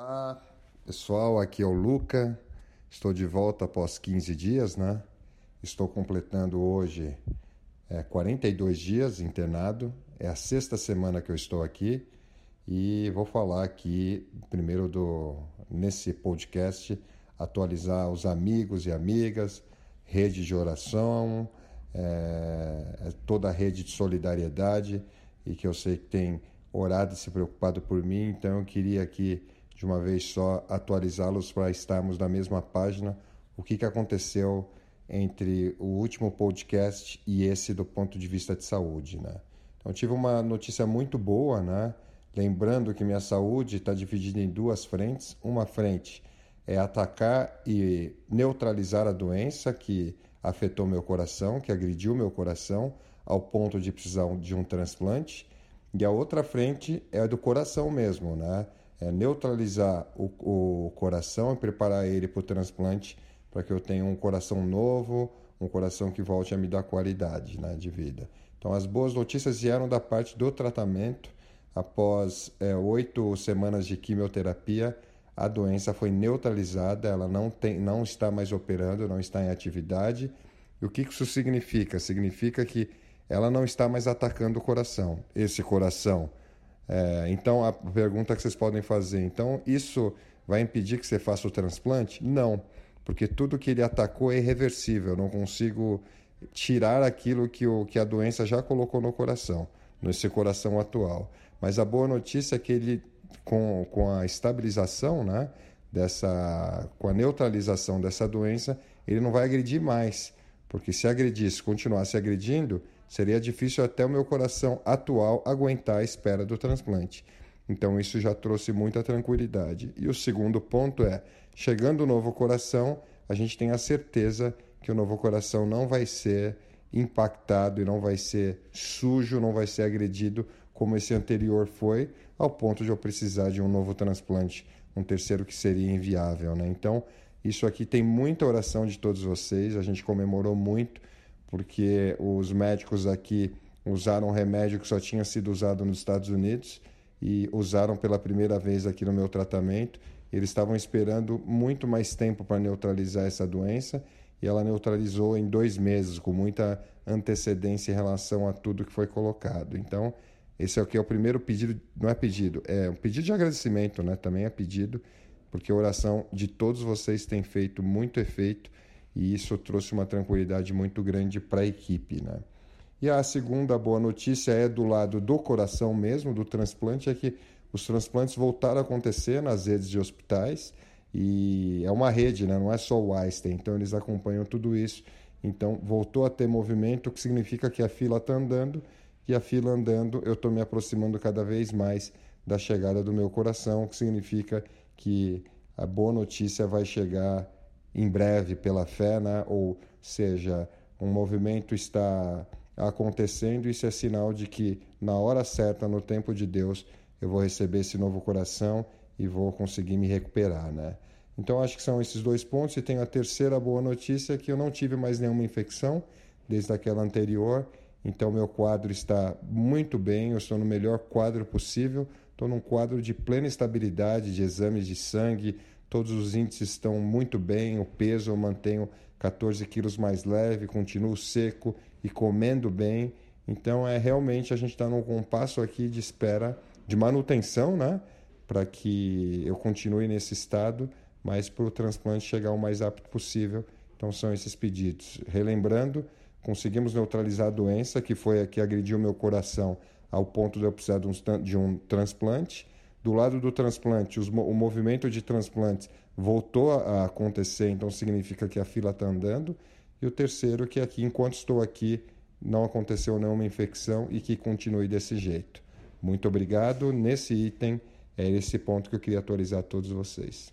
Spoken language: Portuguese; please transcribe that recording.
Olá, pessoal, aqui é o Luca. Estou de volta após 15 dias, né? Estou completando hoje é, 42 dias internado. É a sexta semana que eu estou aqui e vou falar aqui primeiro do nesse podcast atualizar os amigos e amigas, rede de oração, é, toda a rede de solidariedade e que eu sei que tem orado e se preocupado por mim, então eu queria aqui de uma vez só atualizá-los para estarmos na mesma página. O que, que aconteceu entre o último podcast e esse do ponto de vista de saúde, né? Então tive uma notícia muito boa, né? Lembrando que minha saúde está dividida em duas frentes. Uma frente é atacar e neutralizar a doença que afetou meu coração, que agrediu meu coração ao ponto de precisar de um transplante. E a outra frente é a do coração mesmo, né? É neutralizar o, o coração e preparar ele para o transplante para que eu tenha um coração novo, um coração que volte a me dar qualidade né, de vida. Então, as boas notícias vieram da parte do tratamento. Após é, oito semanas de quimioterapia, a doença foi neutralizada, ela não, tem, não está mais operando, não está em atividade. E o que isso significa? Significa que ela não está mais atacando o coração. Esse coração. É, então, a pergunta que vocês podem fazer: então, isso vai impedir que você faça o transplante? Não, porque tudo que ele atacou é irreversível. Eu não consigo tirar aquilo que, o, que a doença já colocou no coração, nesse coração atual. Mas a boa notícia é que ele, com, com a estabilização, né, dessa, com a neutralização dessa doença, ele não vai agredir mais. Porque se agredisse, continuasse agredindo, seria difícil até o meu coração atual aguentar a espera do transplante. Então isso já trouxe muita tranquilidade. E o segundo ponto é, chegando o novo coração, a gente tem a certeza que o novo coração não vai ser impactado e não vai ser sujo, não vai ser agredido como esse anterior foi, ao ponto de eu precisar de um novo transplante, um terceiro que seria inviável, né? Então, isso aqui tem muita oração de todos vocês, a gente comemorou muito porque os médicos aqui usaram um remédio que só tinha sido usado nos Estados Unidos e usaram pela primeira vez aqui no meu tratamento. Eles estavam esperando muito mais tempo para neutralizar essa doença e ela neutralizou em dois meses, com muita antecedência em relação a tudo que foi colocado. Então, esse é o que é o primeiro pedido, não é pedido, é um pedido de agradecimento, né? Também é pedido, porque a oração de todos vocês tem feito muito efeito e isso trouxe uma tranquilidade muito grande para a equipe. Né? E a segunda boa notícia é do lado do coração mesmo, do transplante, é que os transplantes voltaram a acontecer nas redes de hospitais e é uma rede, né? não é só o Einstein, então eles acompanham tudo isso. Então voltou a ter movimento, o que significa que a fila está andando e a fila andando, eu estou me aproximando cada vez mais da chegada do meu coração, o que significa que a boa notícia vai chegar em breve pela fé, né? ou seja, um movimento está acontecendo, isso é sinal de que na hora certa, no tempo de Deus, eu vou receber esse novo coração e vou conseguir me recuperar, né? Então acho que são esses dois pontos e tem a terceira boa notícia que eu não tive mais nenhuma infecção desde aquela anterior, então meu quadro está muito bem, eu estou no melhor quadro possível, estou num quadro de plena estabilidade de exames de sangue, todos os índices estão muito bem, o peso eu mantenho 14 quilos mais leve, continuo seco e comendo bem. Então é realmente a gente está num compasso aqui de espera, de manutenção, né? Para que eu continue nesse estado, mas para o transplante chegar o mais rápido possível. Então são esses pedidos. Relembrando, conseguimos neutralizar a doença que foi a que agrediu meu coração ao ponto de eu precisar de um, de um transplante do lado do transplante, os, o movimento de transplantes voltou a acontecer, então significa que a fila está andando. E o terceiro, que aqui, enquanto estou aqui, não aconteceu nenhuma infecção e que continue desse jeito. Muito obrigado. Nesse item, é esse ponto que eu queria atualizar a todos vocês.